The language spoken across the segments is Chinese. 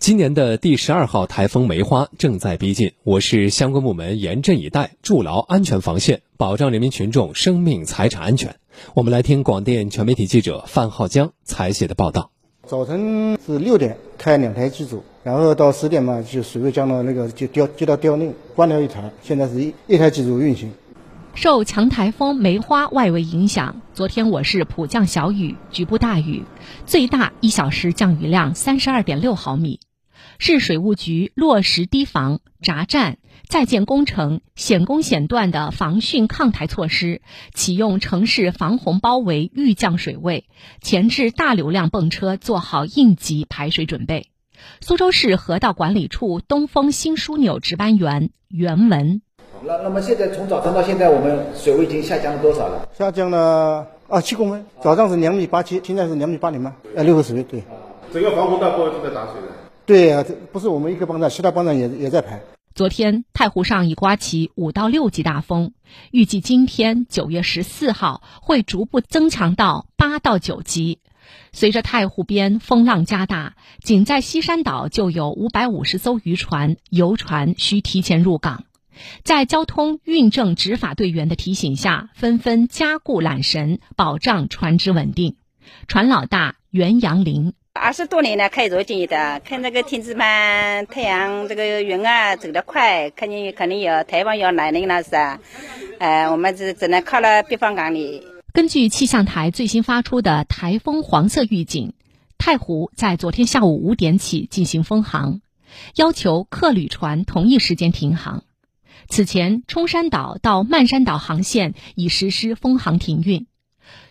今年的第十二号台风梅花正在逼近，我市相关部门严阵以待，筑牢安全防线，保障人民群众生命财产安全。我们来听广电全媒体记者范浩江采写的报道。早晨是六点开两台机组，然后到十点嘛，就水位降到那个就掉接到调令，关掉一台，现在是一一台机组运行。受强台风梅花外围影响，昨天我市普降小雨，局部大雨，最大一小时降雨量三十二点六毫米。市水务局落实堤防、闸站、在建工程险工险段的防汛抗台措施，启用城市防洪包围预降水位，前置大流量泵车做好应急排水准备。苏州市河道管理处东风新枢纽值班员袁文。那那么现在从早上到现在，我们水位已经下降了多少了？下降了啊七公分，早上是两米八七，现在是两米八零嘛，呃六个水位对。整个防洪道部都在打水的。对呀，这不是我们一个帮站，其他帮站也也在排。昨天太湖上已刮起五到六级大风，预计今天九月十四号会逐步增强到八到九级。随着太湖边风浪加大，仅在西山岛就有五百五十艘渔船、游船需提前入港。在交通运政执法队员的提醒下，纷纷加固缆绳，保障船只稳定。船老大袁阳林，二十多年了开若进的，看这个天气嘛，太阳这个云啊走得快，肯定肯定要台风要来临了是啊，呃，我们只只能靠了避风港里。根据气象台最新发出的台风黄色预警，太湖在昨天下午五点起进行封航，要求客旅船同一时间停航。此前，冲山岛到漫山岛航线已实施封航停运。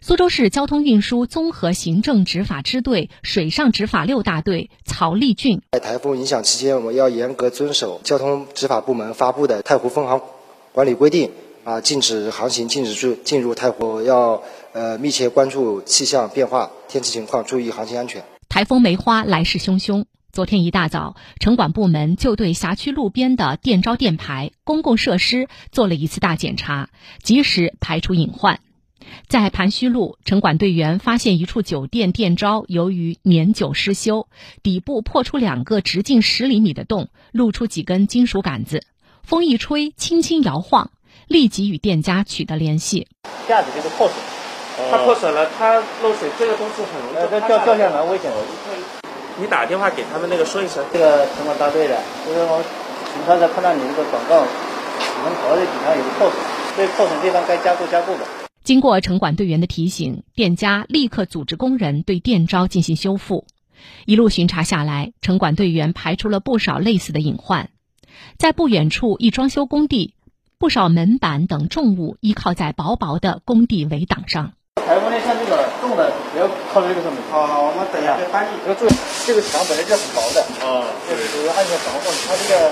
苏州市交通运输综合行政执法支队水上执法六大队曹立俊，在台风影响期间，我们要严格遵守交通执法部门发布的太湖封航管理规定啊，禁止航行，禁止入进入太湖，要呃密切关注气象变化、天气情况，注意航行安全。台风梅花来势汹汹。昨天一大早，城管部门就对辖区路边的电招电牌、公共设施做了一次大检查，及时排除隐患。在盘须路，城管队员发现一处酒店店招由于年久失修，底部破出两个直径十厘米的洞，露出几根金属杆子，风一吹，轻轻摇晃，立即与店家取得联系。架子就是破损，它破损了，它漏水，这个东西很容易掉掉下来，危险。你打电话给他们那个说一声。这个城管大队的，就是我巡查的看到你那个广告，门口的底下有个破损，所以破损地方该加固加固的。经过城管队员的提醒，店家立刻组织工人对电招进行修复。一路巡查下来，城管队员排除了不少类似的隐患。在不远处一装修工地，不少门板等重物依靠在薄薄的工地围挡上。台风呢，像这个重的不要靠在这个上面。好，我们等一下，翻译。这个注意，这个墙本来就很薄的。啊，这是属于安全防护。它这个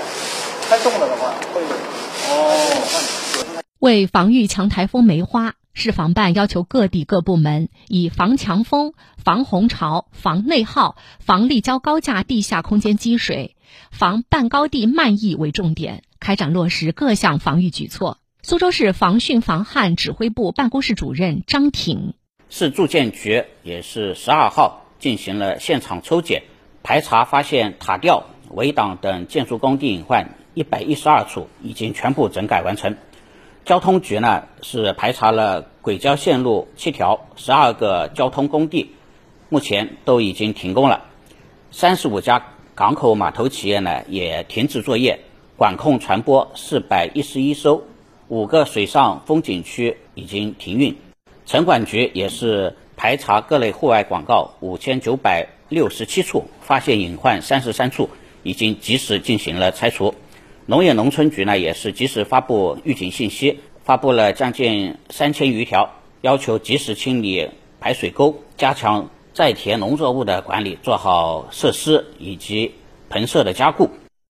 太重了的话，会哦。为防御强台风梅花，市防办要求各地各部门以防强风、防洪潮、防内耗、防立交高架地下空间积水、防半高地漫溢为重点，开展落实各项防御举措。苏州市防汛防旱指挥部办公室主任张挺，市住建局也是十二号进行了现场抽检，排查发现塔吊、围挡等建筑工地隐患一百一十二处，已经全部整改完成。交通局呢是排查了轨交线路七条，十二个交通工地，目前都已经停工了。三十五家港口码头企业呢也停止作业，管控船舶四百一十一艘。五个水上风景区已经停运，城管局也是排查各类户外广告五千九百六十七处，发现隐患三十三处，已经及时进行了拆除。农业农村局呢也是及时发布预警信息，发布了将近三千余条，要求及时清理排水沟，加强在田农作物的管理，做好设施以及棚舍的加固。